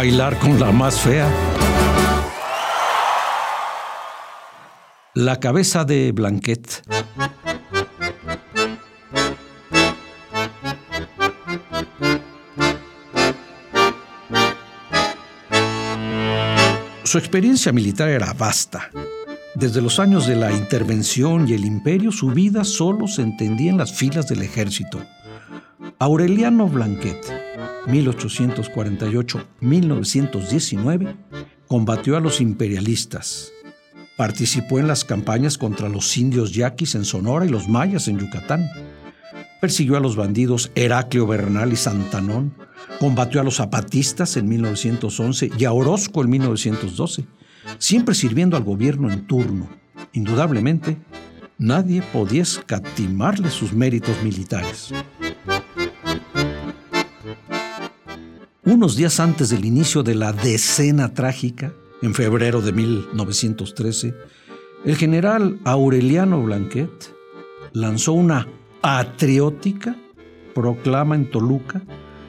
Bailar con la más fea. La cabeza de Blanquet. Su experiencia militar era vasta. Desde los años de la intervención y el imperio, su vida solo se entendía en las filas del ejército. Aureliano Blanquet, 1848-1919, combatió a los imperialistas. Participó en las campañas contra los indios yaquis en Sonora y los mayas en Yucatán. Persiguió a los bandidos Heraclio Bernal y Santanón, combatió a los zapatistas en 1911 y a Orozco en 1912, siempre sirviendo al gobierno en turno. Indudablemente, nadie podía escatimarle sus méritos militares. Unos días antes del inicio de la decena trágica, en febrero de 1913, el general Aureliano Blanquet lanzó una patriótica proclama en Toluca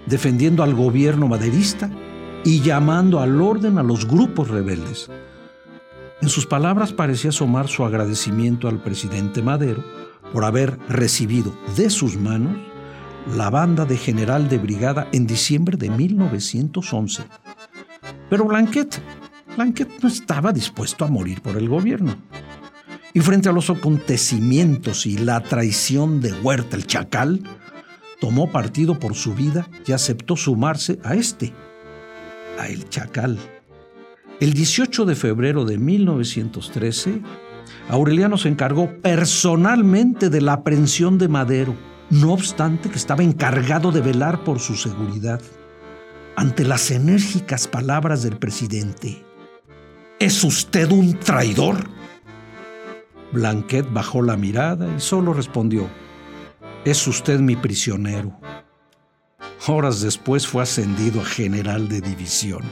defendiendo al gobierno maderista y llamando al orden a los grupos rebeldes. En sus palabras parecía asomar su agradecimiento al presidente Madero por haber recibido de sus manos la banda de general de brigada en diciembre de 1911. Pero Blanquet, Blanquet no estaba dispuesto a morir por el gobierno. Y frente a los acontecimientos y la traición de Huerta el Chacal, tomó partido por su vida y aceptó sumarse a este, a el Chacal. El 18 de febrero de 1913, Aureliano se encargó personalmente de la aprehensión de Madero, no obstante que estaba encargado de velar por su seguridad. Ante las enérgicas palabras del presidente, ¿es usted un traidor? Blanquet bajó la mirada y solo respondió, es usted mi prisionero. Horas después fue ascendido a general de división.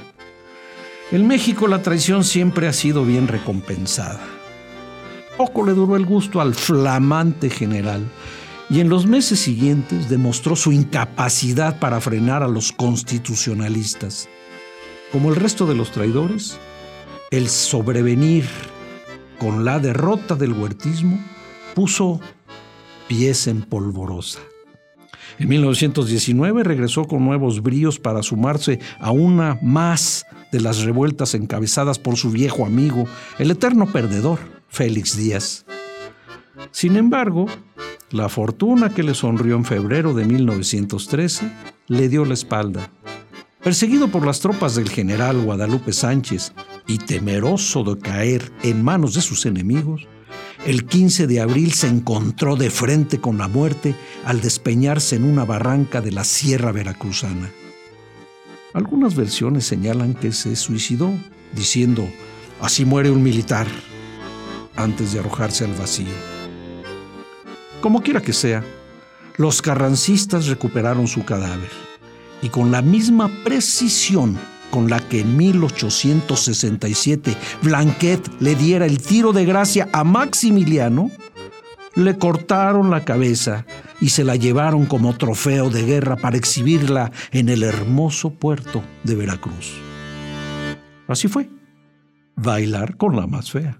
En México la traición siempre ha sido bien recompensada. Poco le duró el gusto al flamante general y en los meses siguientes demostró su incapacidad para frenar a los constitucionalistas. Como el resto de los traidores, el sobrevenir con la derrota del huertismo puso pies en polvorosa. En 1919 regresó con nuevos bríos para sumarse a una más de las revueltas encabezadas por su viejo amigo, el eterno perdedor, Félix Díaz. Sin embargo, la fortuna que le sonrió en febrero de 1913 le dio la espalda. Perseguido por las tropas del general Guadalupe Sánchez y temeroso de caer en manos de sus enemigos, el 15 de abril se encontró de frente con la muerte al despeñarse en una barranca de la Sierra Veracruzana. Algunas versiones señalan que se suicidó, diciendo, así muere un militar, antes de arrojarse al vacío. Como quiera que sea, los carrancistas recuperaron su cadáver y con la misma precisión con la que en 1867 Blanquet le diera el tiro de gracia a Maximiliano, le cortaron la cabeza y se la llevaron como trofeo de guerra para exhibirla en el hermoso puerto de Veracruz. Así fue, bailar con la más fea.